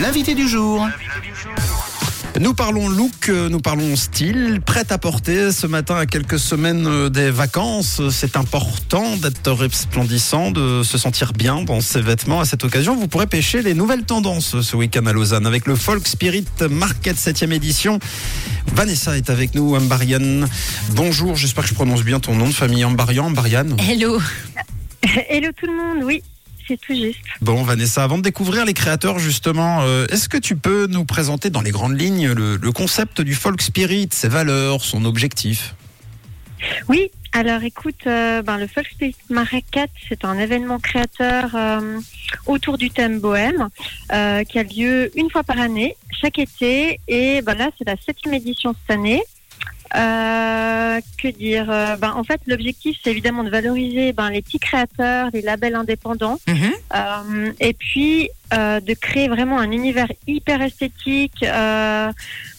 L'invité du jour. Nous parlons look, nous parlons style, prêt à porter ce matin à quelques semaines euh, des vacances. C'est important d'être resplendissant, de se sentir bien dans ses vêtements. À cette occasion, vous pourrez pêcher les nouvelles tendances ce week-end à Lausanne avec le Folk Spirit Market 7e édition. Vanessa est avec nous, Ambarian. Bonjour, j'espère que je prononce bien ton nom de famille, Ambarian, Ambarian. Hello. Hello tout le monde, oui, c'est tout juste. Bon, Vanessa, avant de découvrir les créateurs, justement, euh, est-ce que tu peux nous présenter dans les grandes lignes le, le concept du folk spirit, ses valeurs, son objectif? Oui, alors écoute, euh, ben, le Folk Spirit Market, c'est un événement créateur euh, autour du thème bohème euh, qui a lieu une fois par année, chaque été. Et ben, là, c'est la septième édition cette année. Euh, que dire Euh, ben, En fait, l'objectif, c'est évidemment de valoriser ben, les petits créateurs, les labels indépendants. Euh, et puis euh, de créer vraiment un univers hyper esthétique. Euh,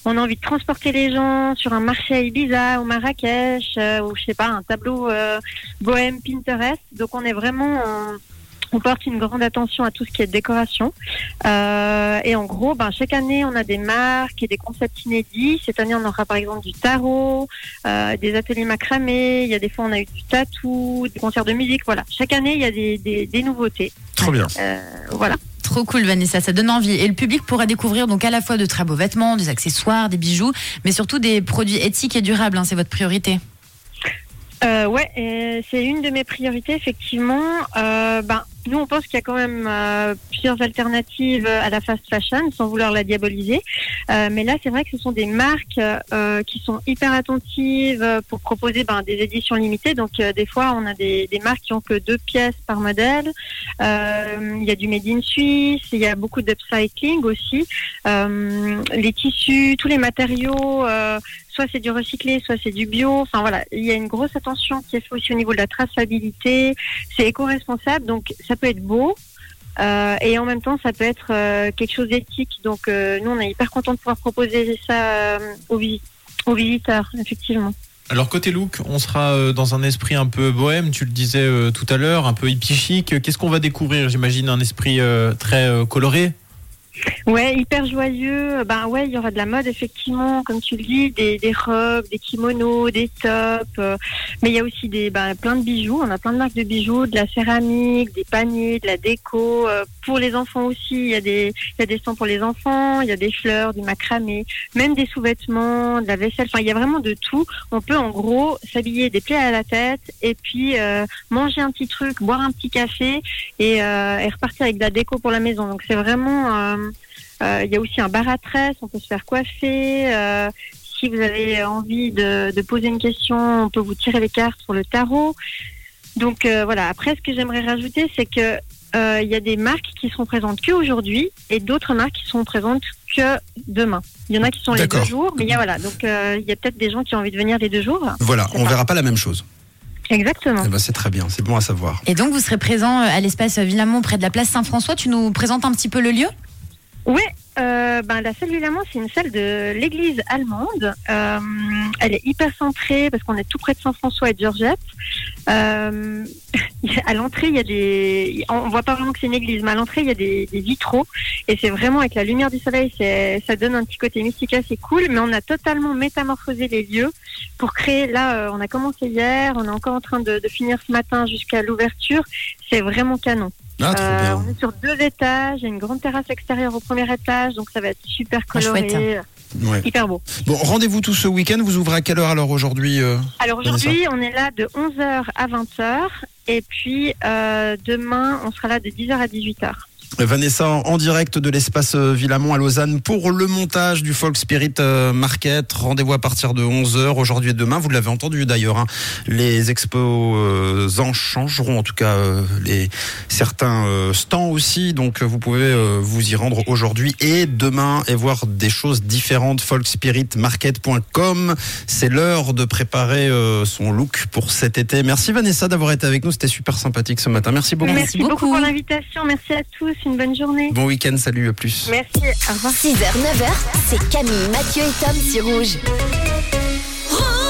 on a envie de transporter les gens sur un marché à Ibiza ou Marrakech euh, ou je sais pas un tableau euh, bohème Pinterest. Donc on est vraiment on, on porte une grande attention à tout ce qui est décoration. Euh, et en gros, ben, chaque année, on a des marques et des concepts inédits. Cette année, on aura par exemple du tarot, euh, des ateliers macramés. Il y a des fois, on a eu du tatou, des concerts de musique. Voilà. Chaque année, il y a des, des, des nouveautés. Trop bien. Euh, voilà. Trop cool Vanessa, ça donne envie. Et le public pourra découvrir donc à la fois de très beaux vêtements, des accessoires, des bijoux, mais surtout des produits éthiques et durables. hein, c'est votre priorité. Euh, ouais, c'est une de mes priorités, effectivement. Euh, ben, nous, on pense qu'il y a quand même euh, plusieurs alternatives à la fast fashion, sans vouloir la diaboliser. Euh, mais là, c'est vrai que ce sont des marques euh, qui sont hyper attentives euh, pour proposer ben, des éditions limitées. Donc, euh, des fois, on a des, des marques qui ont que deux pièces par modèle. Euh, Il y a du made in Suisse, il y a beaucoup d'upcycling aussi. Euh, les tissus, tous les matériaux. Soit c'est du recyclé, soit c'est du bio. Enfin voilà, il y a une grosse attention qui est faite aussi au niveau de la traçabilité. C'est éco-responsable, donc ça peut être beau. euh, et en même temps, ça peut être euh, quelque chose d'éthique. Donc, euh, nous, on est hyper contents de pouvoir proposer ça aux, visi- aux visiteurs, effectivement. Alors côté look, on sera dans un esprit un peu bohème, tu le disais tout à l'heure, un peu hippie chic. Qu'est-ce qu'on va découvrir? J'imagine un esprit très coloré. Ouais, hyper joyeux. Ben ouais, il y aura de la mode effectivement, comme tu le dis, des, des robes, des kimonos, des tops. euh, mais il y a aussi des ben, plein de bijoux. On a plein de marques de bijoux, de la céramique, des paniers, de la déco. euh, pour les enfants aussi, il y a des il y a des stands pour les enfants. Il y a des fleurs, du macramé, même des sous-vêtements, de la vaisselle. Enfin, il y a vraiment de tout. On peut en gros s'habiller des plaies à la tête et puis euh, manger un petit truc, boire un petit café et, euh, et repartir avec de la déco pour la maison. Donc c'est vraiment euh, Il y a aussi un bar à tresse, on peut se faire coiffer. euh, si vous avez envie de, de poser une question, on peut vous tirer les cartes sur le tarot. Donc euh, voilà. Après, ce que j'aimerais rajouter, c'est que euh, il y a des marques qui seront présentes que aujourd'hui et d'autres marques qui seront présentes que demain. Il y en a qui sont les deux jours, mais il y a voilà. Donc euh, il y a peut-être des gens qui ont envie de venir les deux jours. Voilà, on ça. verra pas la même chose. Exactement. Eh ben, c'est très bien, c'est bon à savoir. Et donc vous serez présent euh, à l'espace Villamont près de la place Saint-François. Tu nous présentes un petit peu le lieu? Ouais, euh, ben, la salle du c'est une salle de l'église allemande. Euh, elle est hyper centrée parce qu'on est tout près de Saint-François et de Georgette. Euh, à l'entrée, il y a des. On voit pas vraiment que c'est une église, mais à l'entrée, il y a des, vitraux. Et c'est vraiment avec la lumière du soleil, ça donne un petit côté mystique assez cool. Mais on a totalement métamorphosé les lieux pour créer. Là, euh, on a commencé hier, on est encore en train de finir ce matin jusqu'à l'ouverture. C'est vraiment canon. Ah, trop Euh, bien. on est sur deux étages, il y a une grande terrasse extérieure au premier étage, donc ça va être super coloré, chouette. Ouais. hyper beau. Bon, rendez-vous tout ce week-end. Vous ouvrez à quelle heure alors aujourd'hui euh Alors aujourd'hui, on est là de 11h à 20h, et puis euh, demain, on sera là de 10h à 18h. Vanessa en en direct de l'espace euh, Villamont à Lausanne pour le montage du Folk Spirit euh, Market. Rendez-vous à partir de 11h aujourd'hui et demain. Vous l'avez entendu d'ailleurs. hein. Les exposants changeront en tout cas euh, les certains euh, stands aussi. Donc euh, vous pouvez euh, vous y rendre aujourd'hui et demain et voir des choses différentes. Folkspiritmarket.com. C'est l'heure de préparer euh, son look pour cet été. Merci Vanessa d'avoir été avec nous. C'était super sympathique ce matin. Merci beaucoup. Merci beaucoup. pour l'invitation, merci à tous, une bonne journée. Bon week-end. Salut. À plus. Merci, au revoir. 6h, 9h, c'est Camille, Mathieu et Tom sur Rouge.